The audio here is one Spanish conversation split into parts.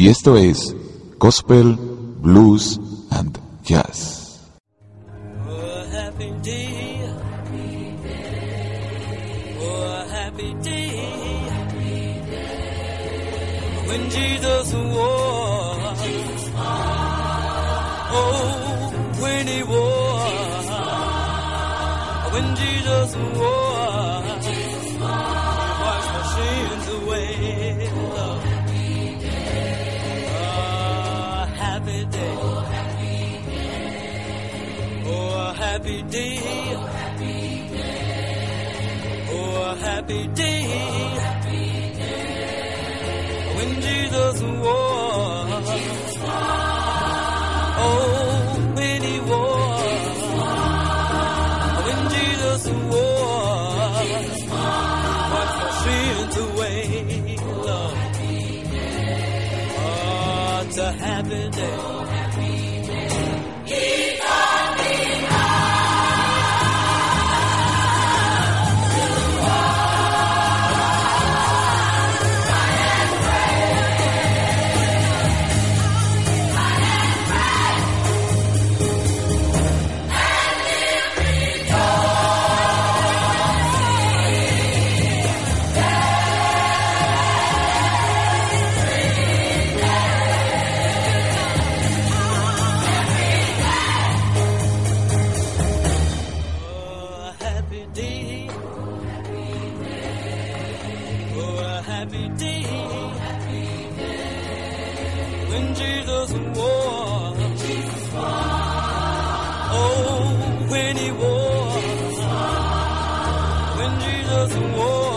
Y esto es Gospel, Blues and Jazz. Oh, happy day. Oh, happy day. When Jesus was. Oh, when he was. When Jesus was. Oh, a happy day. Oh, a happy day. When Jesus was. Oh, when he was. When Jesus was. Washed my sins away. Lord. Oh, it's a happy day. doesn't want um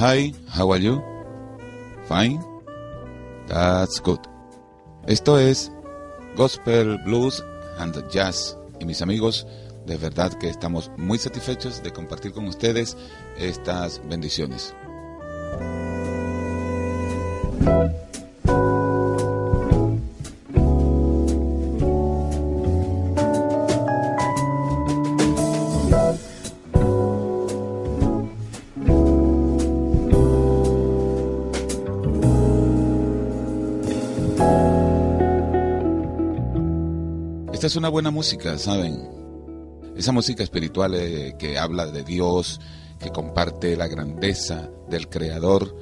Hi, how are you? Fine? That's good. Esto es Gospel, Blues and Jazz. Y mis amigos, de verdad que estamos muy satisfechos de compartir con ustedes estas bendiciones. Es una buena música, ¿saben? Esa música espiritual eh, que habla de Dios, que comparte la grandeza del Creador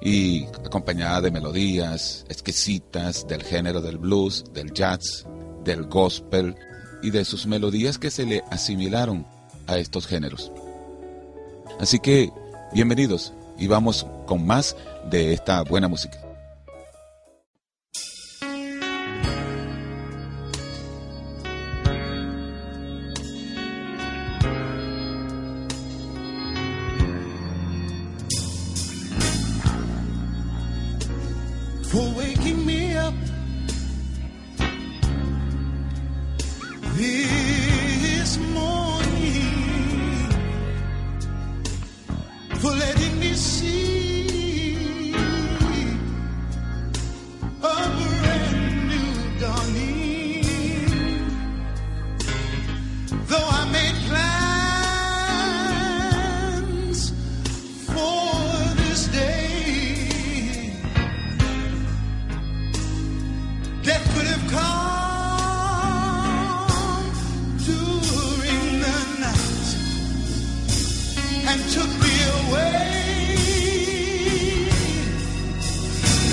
y acompañada de melodías exquisitas del género del blues, del jazz, del gospel y de sus melodías que se le asimilaron a estos géneros. Así que, bienvenidos y vamos con más de esta buena música.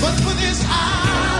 But for this, I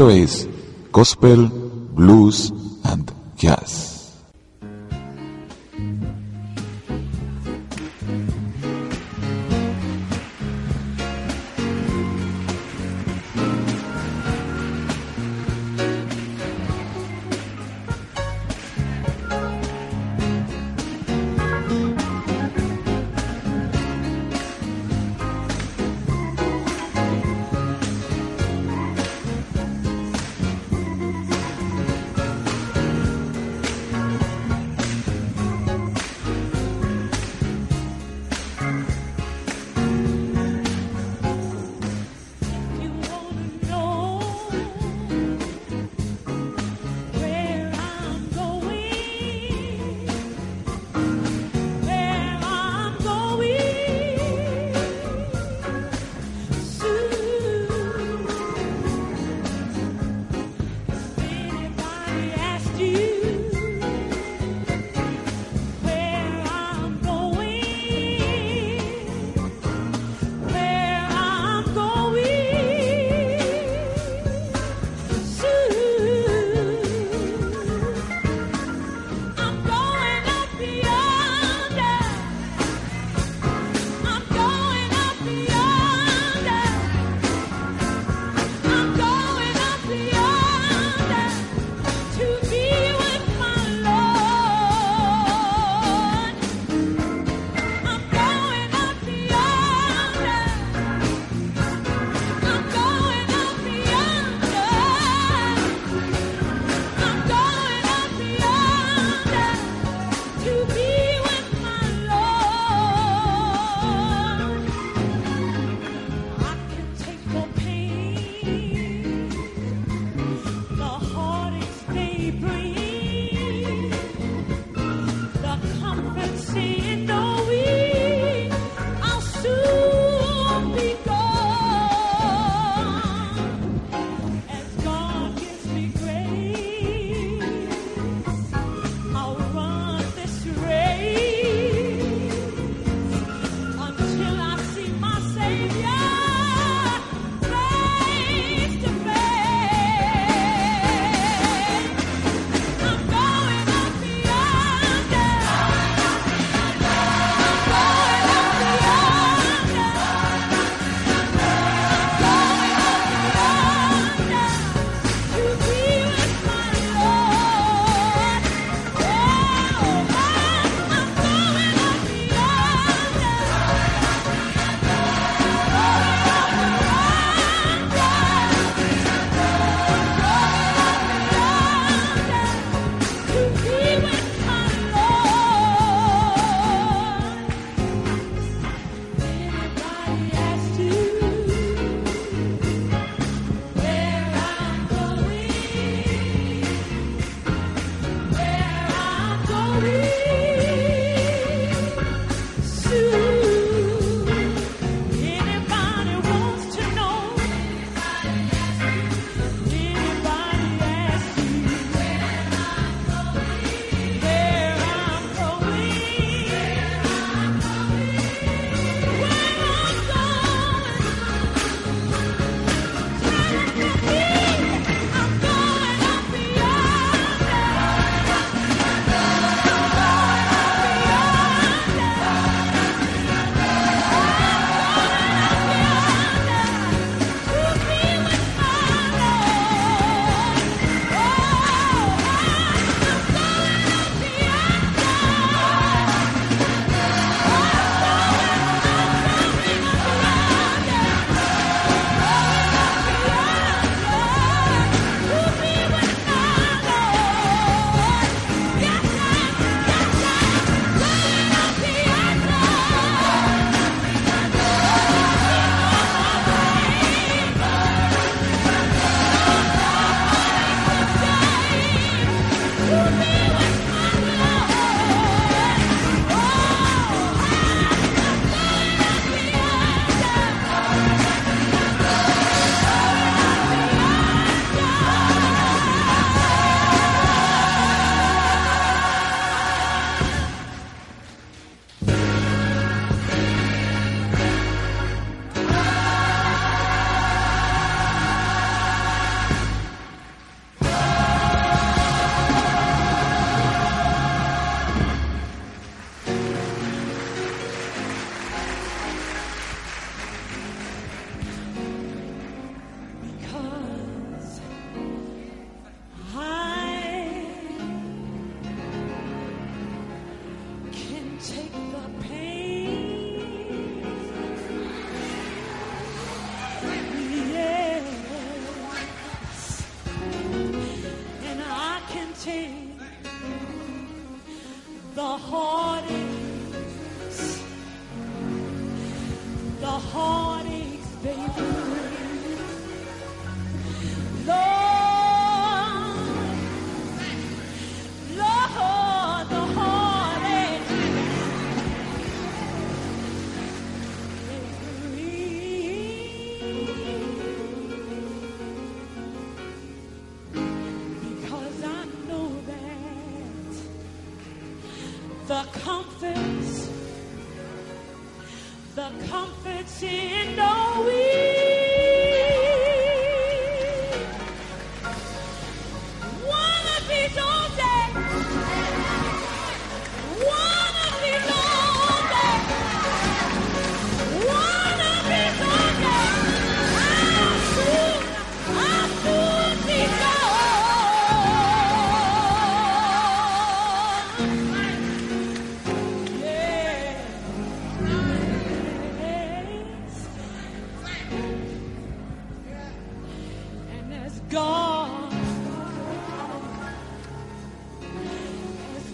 Y esto es Gospel, Blues and Jazz.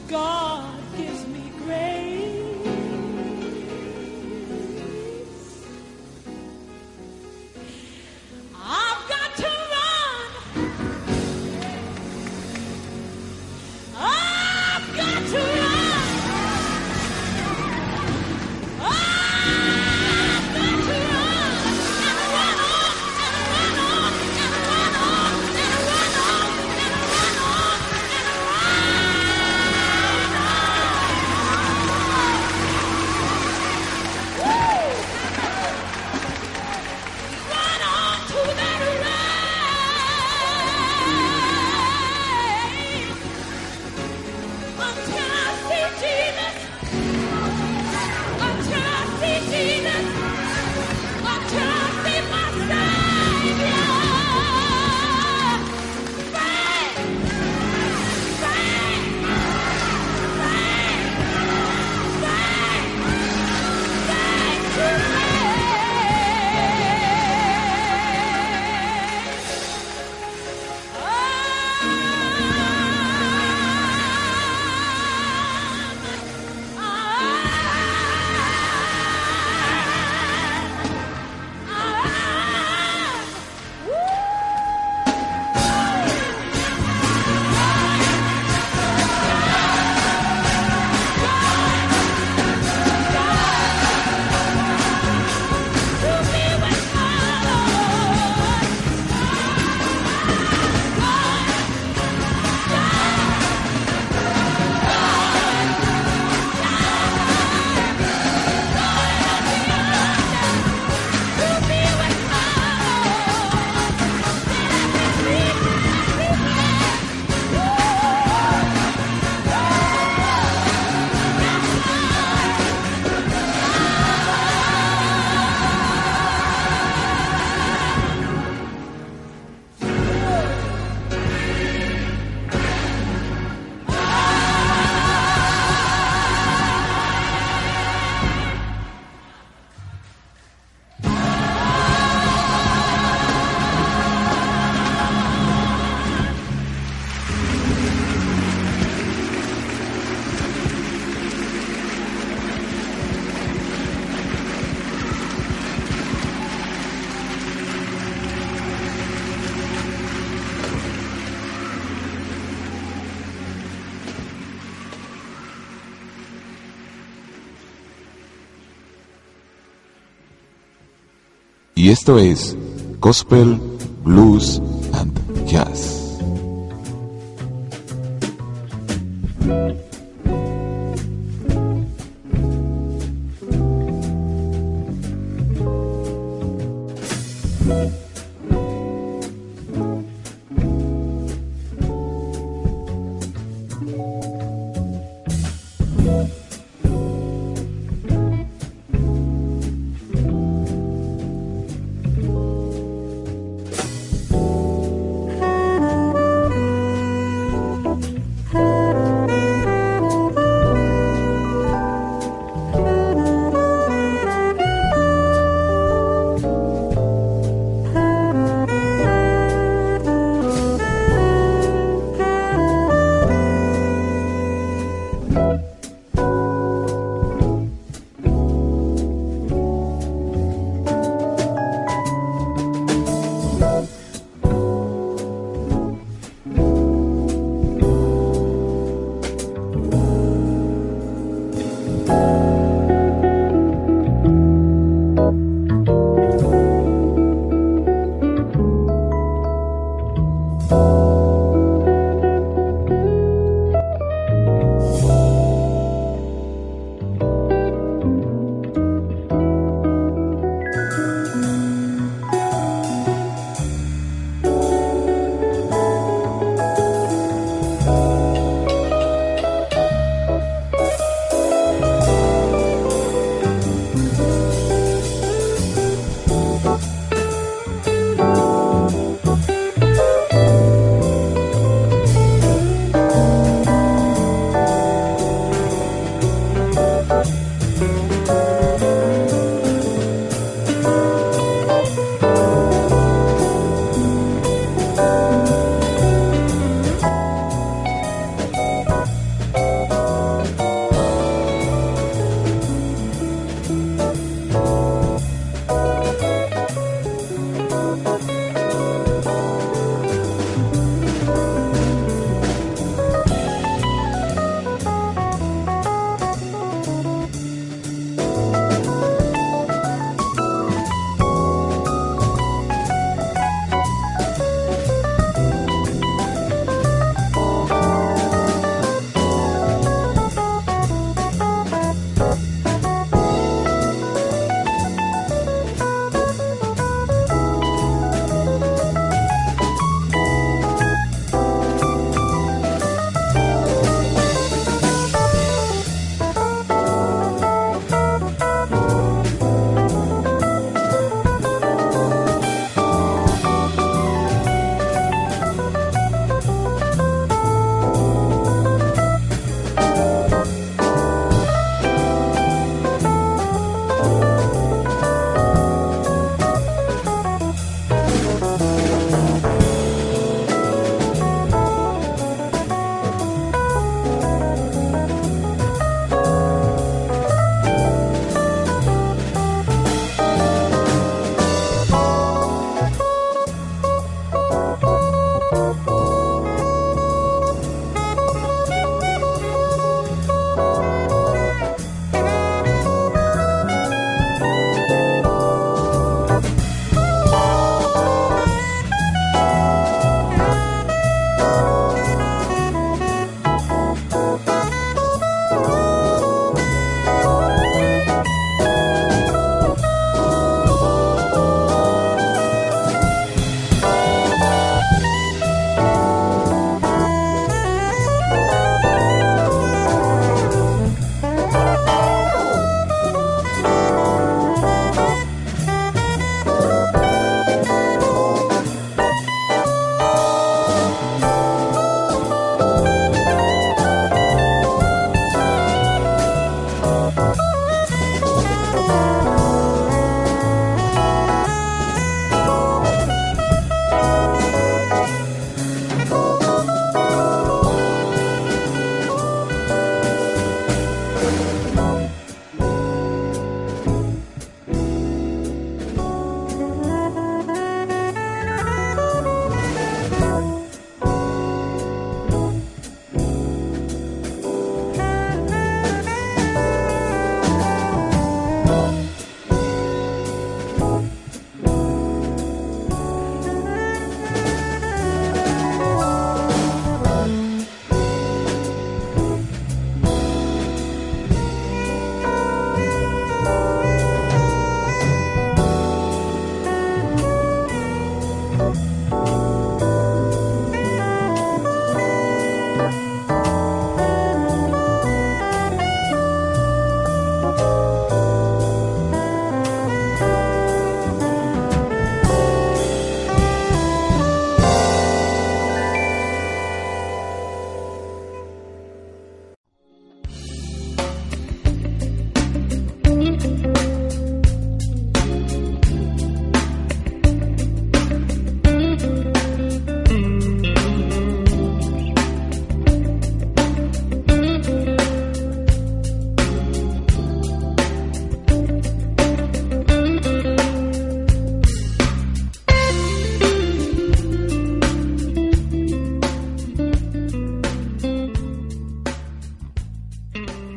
God Y esto es Gospel, Blues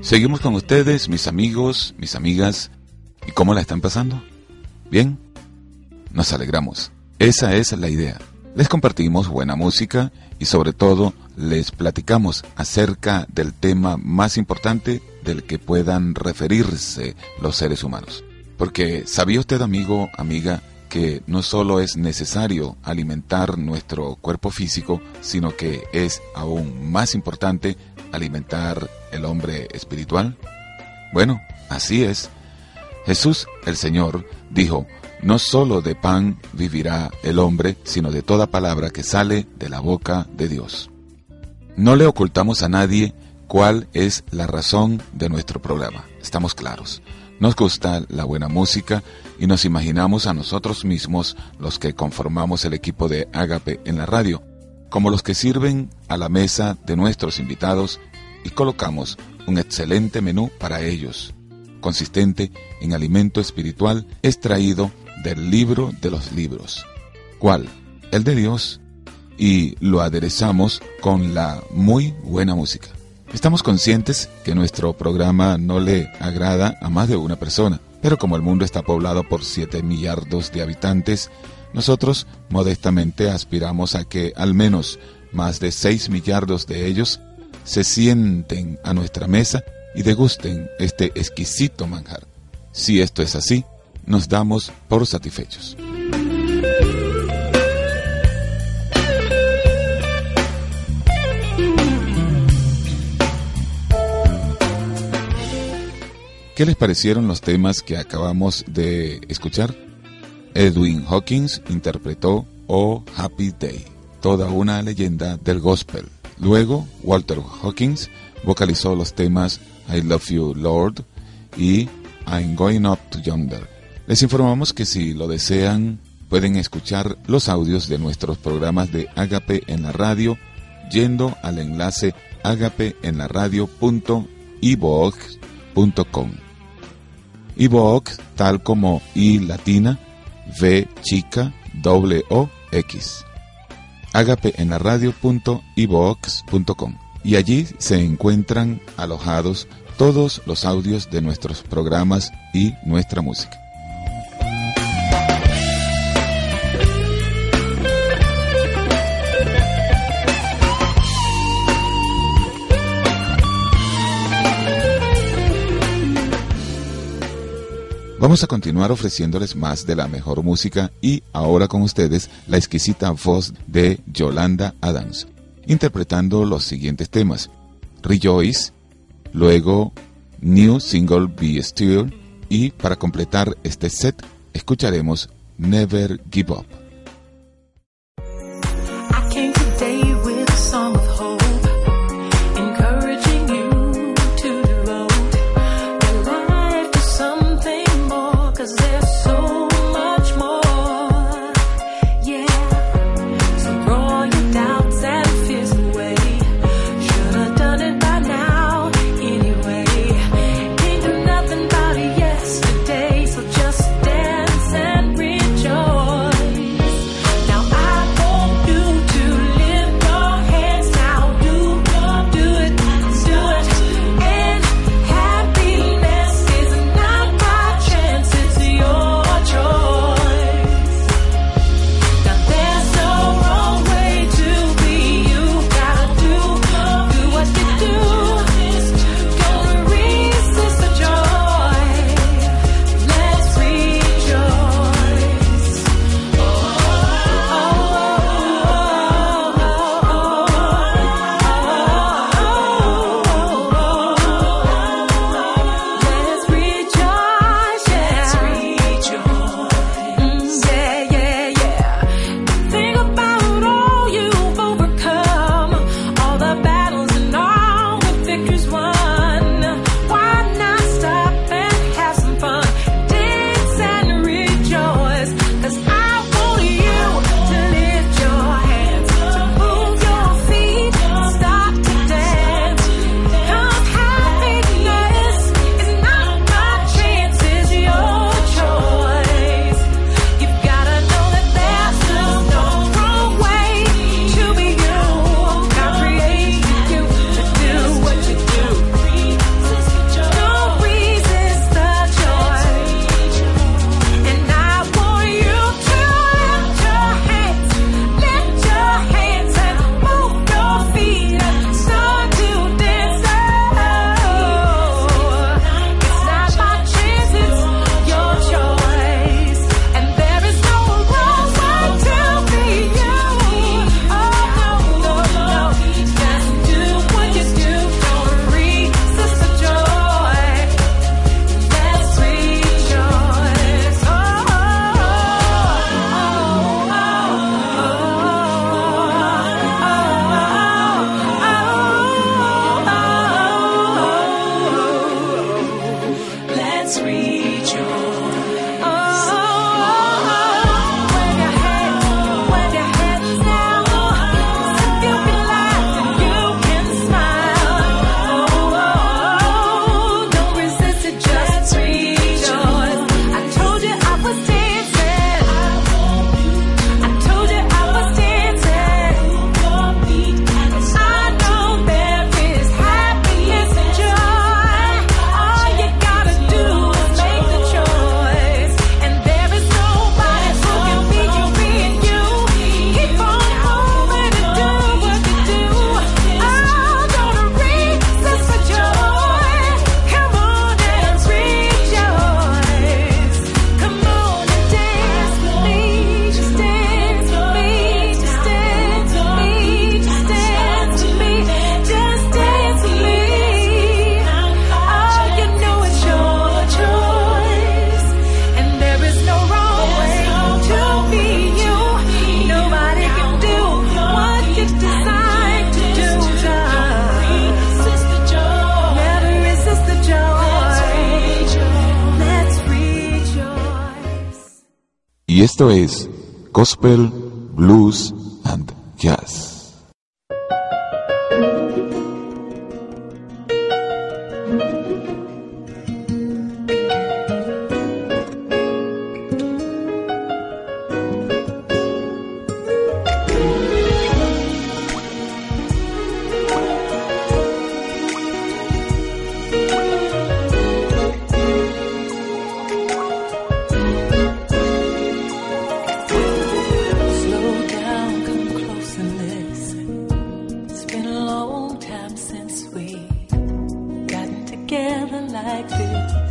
Seguimos con ustedes, mis amigos, mis amigas. ¿Y cómo la están pasando? ¿Bien? Nos alegramos. Esa es la idea. Les compartimos buena música y sobre todo les platicamos acerca del tema más importante del que puedan referirse los seres humanos. Porque ¿sabía usted, amigo, amiga, que no solo es necesario alimentar nuestro cuerpo físico, sino que es aún más importante alimentar el hombre espiritual? Bueno, así es. Jesús el Señor dijo, no solo de pan vivirá el hombre, sino de toda palabra que sale de la boca de Dios. No le ocultamos a nadie cuál es la razón de nuestro programa. Estamos claros. Nos gusta la buena música y nos imaginamos a nosotros mismos, los que conformamos el equipo de Ágape en la radio, como los que sirven a la mesa de nuestros invitados y colocamos un excelente menú para ellos, consistente en alimento espiritual extraído del libro de los libros. ¿Cuál? El de Dios. Y lo aderezamos con la muy buena música. Estamos conscientes que nuestro programa no le agrada a más de una persona, pero como el mundo está poblado por 7 millardos de habitantes, nosotros modestamente aspiramos a que al menos más de 6 millardos de ellos se sienten a nuestra mesa y degusten este exquisito manjar. Si esto es así, nos damos por satisfechos. ¿Qué les parecieron los temas que acabamos de escuchar? Edwin Hawkins interpretó Oh Happy Day, toda una leyenda del gospel. Luego, Walter Hawkins vocalizó los temas I Love You Lord y I'm Going Up to Yonder. Les informamos que si lo desean, pueden escuchar los audios de nuestros programas de Agape en la radio yendo al enlace agapeenlaradio.ibox.com. Ibox, tal como I latina, V chica. Y allí se encuentran alojados todos los audios de nuestros programas y nuestra música. Vamos a continuar ofreciéndoles más de la mejor música y ahora con ustedes la exquisita voz de Yolanda Adams, interpretando los siguientes temas. Rejoice, luego New Single Be Still y para completar este set escucharemos Never Give Up. Esto es Gospel, Blues time since we gotten together like this.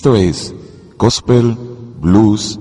Esto es Gospel, Blues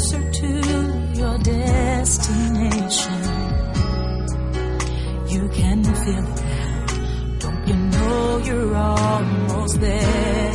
closer to your destination. You can feel it now. Don't you know you're almost there?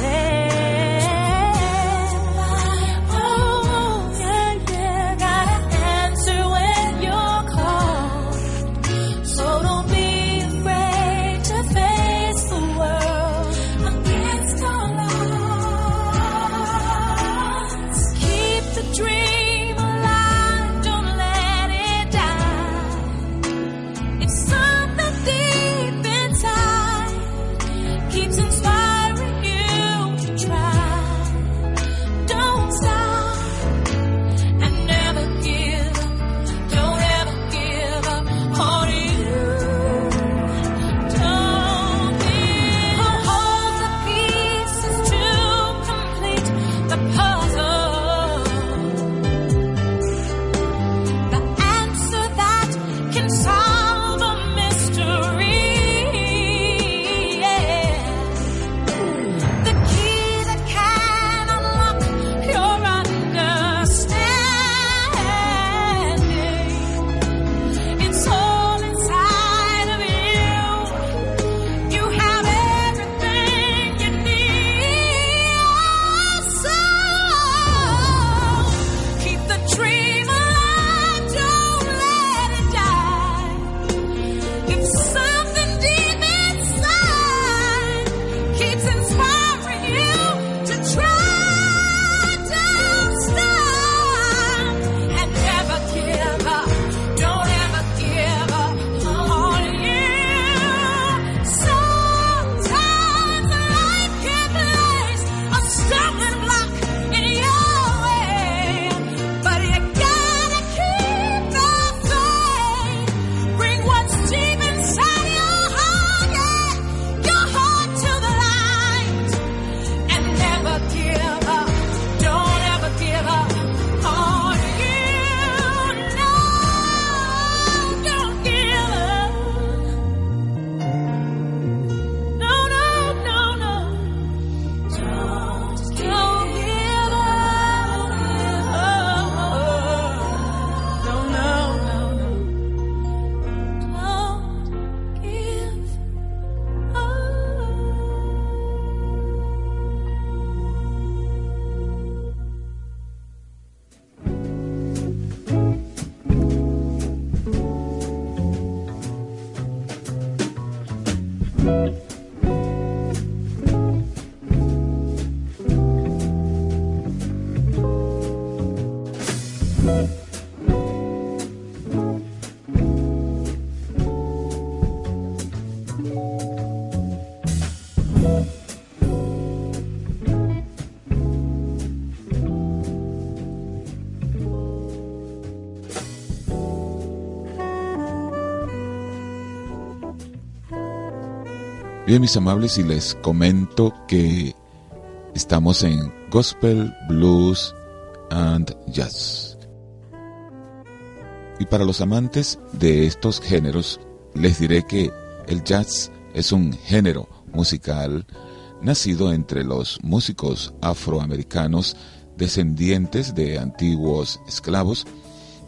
Mis amables, y les comento que estamos en Gospel, Blues and Jazz. Y para los amantes de estos géneros, les diré que el jazz es un género musical nacido entre los músicos afroamericanos descendientes de antiguos esclavos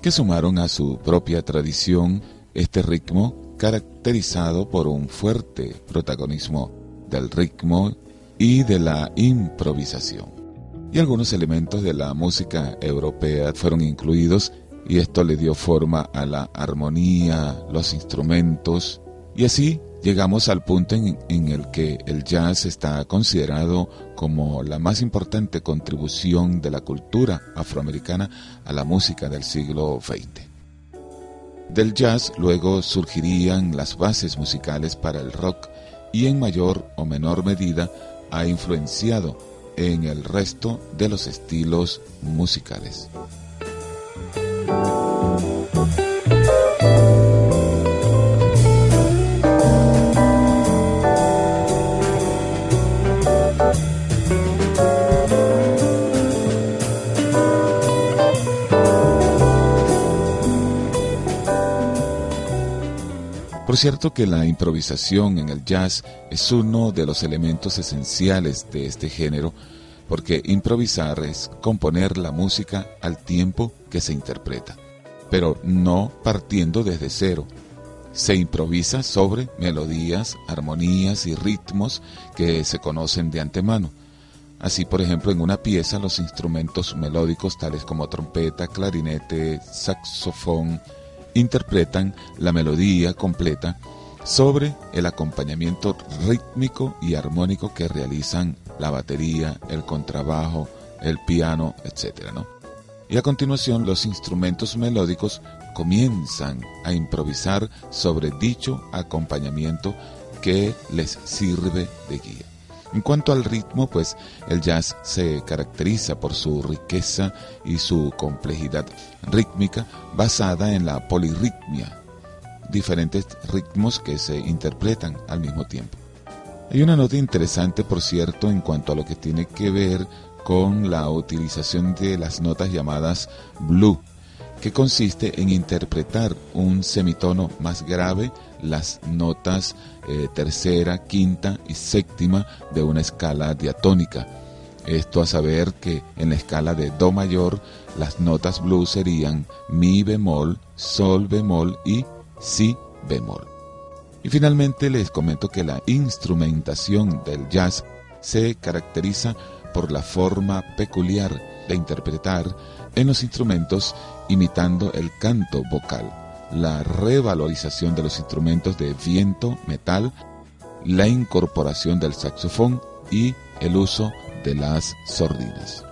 que sumaron a su propia tradición este ritmo caracterizado por un fuerte protagonismo del ritmo y de la improvisación. Y algunos elementos de la música europea fueron incluidos y esto le dio forma a la armonía, los instrumentos y así llegamos al punto en, el que el jazz está considerado como la más importante contribución de la cultura afroamericana a la música del siglo XX. Del jazz luego surgirían las bases musicales para el rock y en mayor o menor medida ha influenciado en el resto de los estilos musicales. Por cierto que la improvisación en el jazz es uno de los elementos esenciales de este género, porque improvisar es componer la música al tiempo que se interpreta, pero no partiendo desde cero, se improvisa sobre melodías, armonías y ritmos que se conocen de antemano. Así, por ejemplo, en una pieza los instrumentos melódicos tales como trompeta, clarinete, saxofón, interpretan la melodía completa sobre el acompañamiento rítmico y armónico que realizan la batería, el contrabajo, el piano, etc. ¿no? Y a continuación los instrumentos melódicos comienzan a improvisar sobre dicho acompañamiento que les sirve de guía. En cuanto al ritmo, pues el jazz se caracteriza por su riqueza y su complejidad rítmica basada en la polirritmia, diferentes ritmos que se interpretan al mismo tiempo. Hay una nota interesante, por cierto, en cuanto a lo que tiene que ver con la utilización de las notas llamadas blue, que consiste en interpretar un semitono más grave, las notas eh, tercera, quinta y séptima de una escala diatónica. Esto a saber que en la escala de Do mayor las notas blues serían Mi bemol, Sol bemol y Si bemol. Y finalmente les comento que la instrumentación del jazz se caracteriza por la forma peculiar de interpretar en los instrumentos imitando el canto vocal, la revalorización de los instrumentos de viento, metal, la incorporación del saxofón y el uso de las sordinas.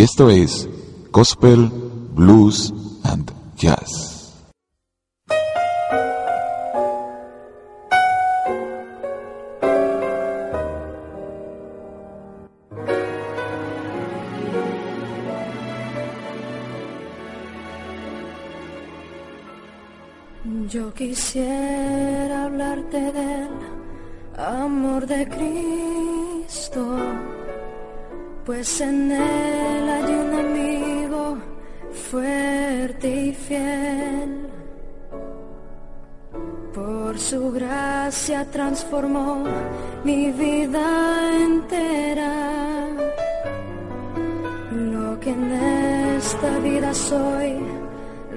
Y esto es Gospel, Blues and Jazz. Yo quisiera hablarte del amor de Cristo, pues en él fuerte y fiel. Por su gracia transformó mi vida entera. Lo que en esta vida soy,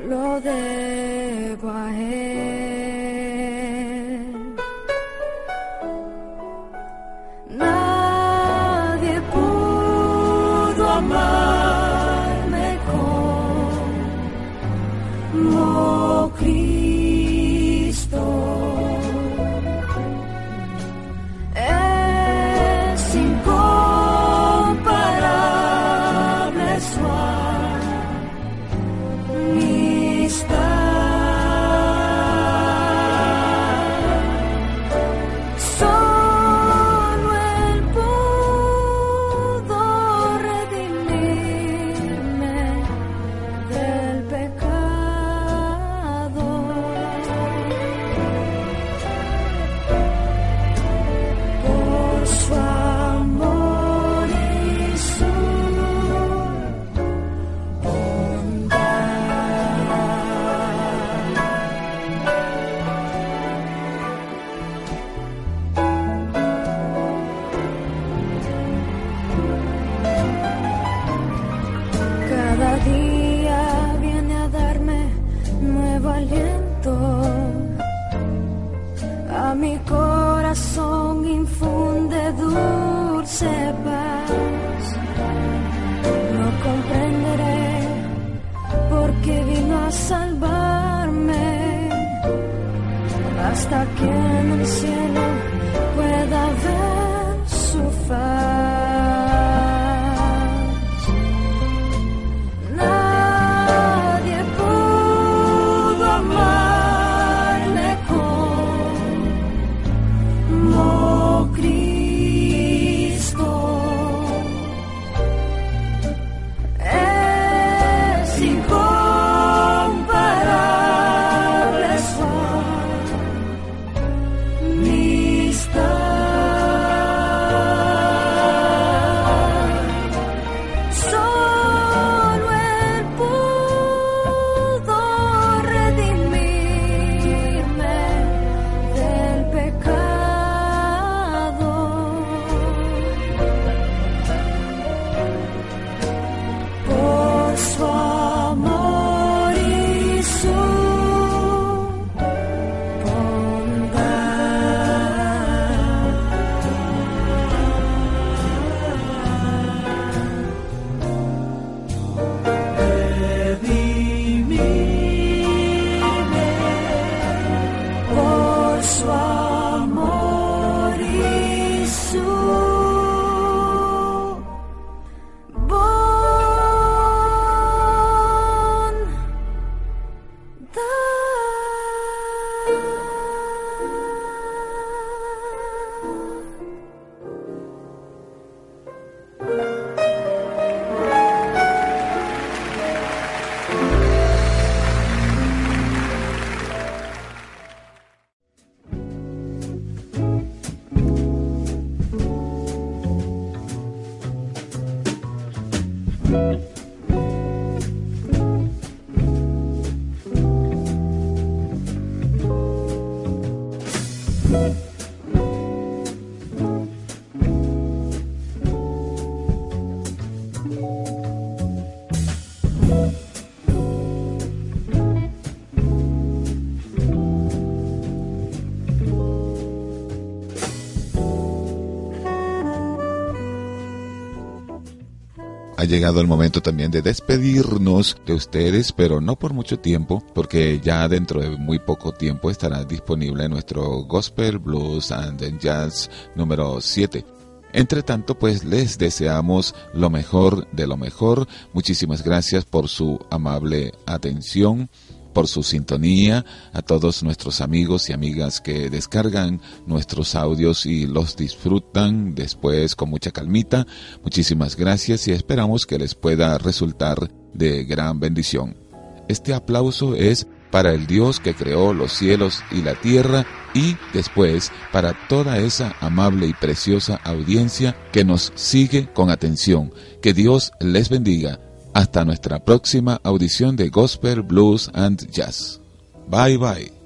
lo debo a él. Nuevo aliento. A mi corazón infunde dulce paz. No comprenderé por qué vino a salvarme. Hasta que Ha llegado el momento también de despedirnos de ustedes, pero no por mucho tiempo, porque ya dentro de muy poco tiempo estará disponible nuestro Gospel Blues and Jazz número 7. Entre tanto, pues les deseamos lo mejor de lo mejor. Muchísimas gracias por su amable atención por su sintonía, a todos nuestros amigos y amigas que descargan nuestros audios y los disfrutan después con mucha calmita. Muchísimas gracias y esperamos que les pueda resultar de gran bendición. Este aplauso es para el Dios que creó los cielos y la tierra y después para toda esa amable y preciosa audiencia que nos sigue con atención. Que Dios les bendiga. Hasta nuestra próxima audición de Gospel, Blues and Jazz. Bye bye.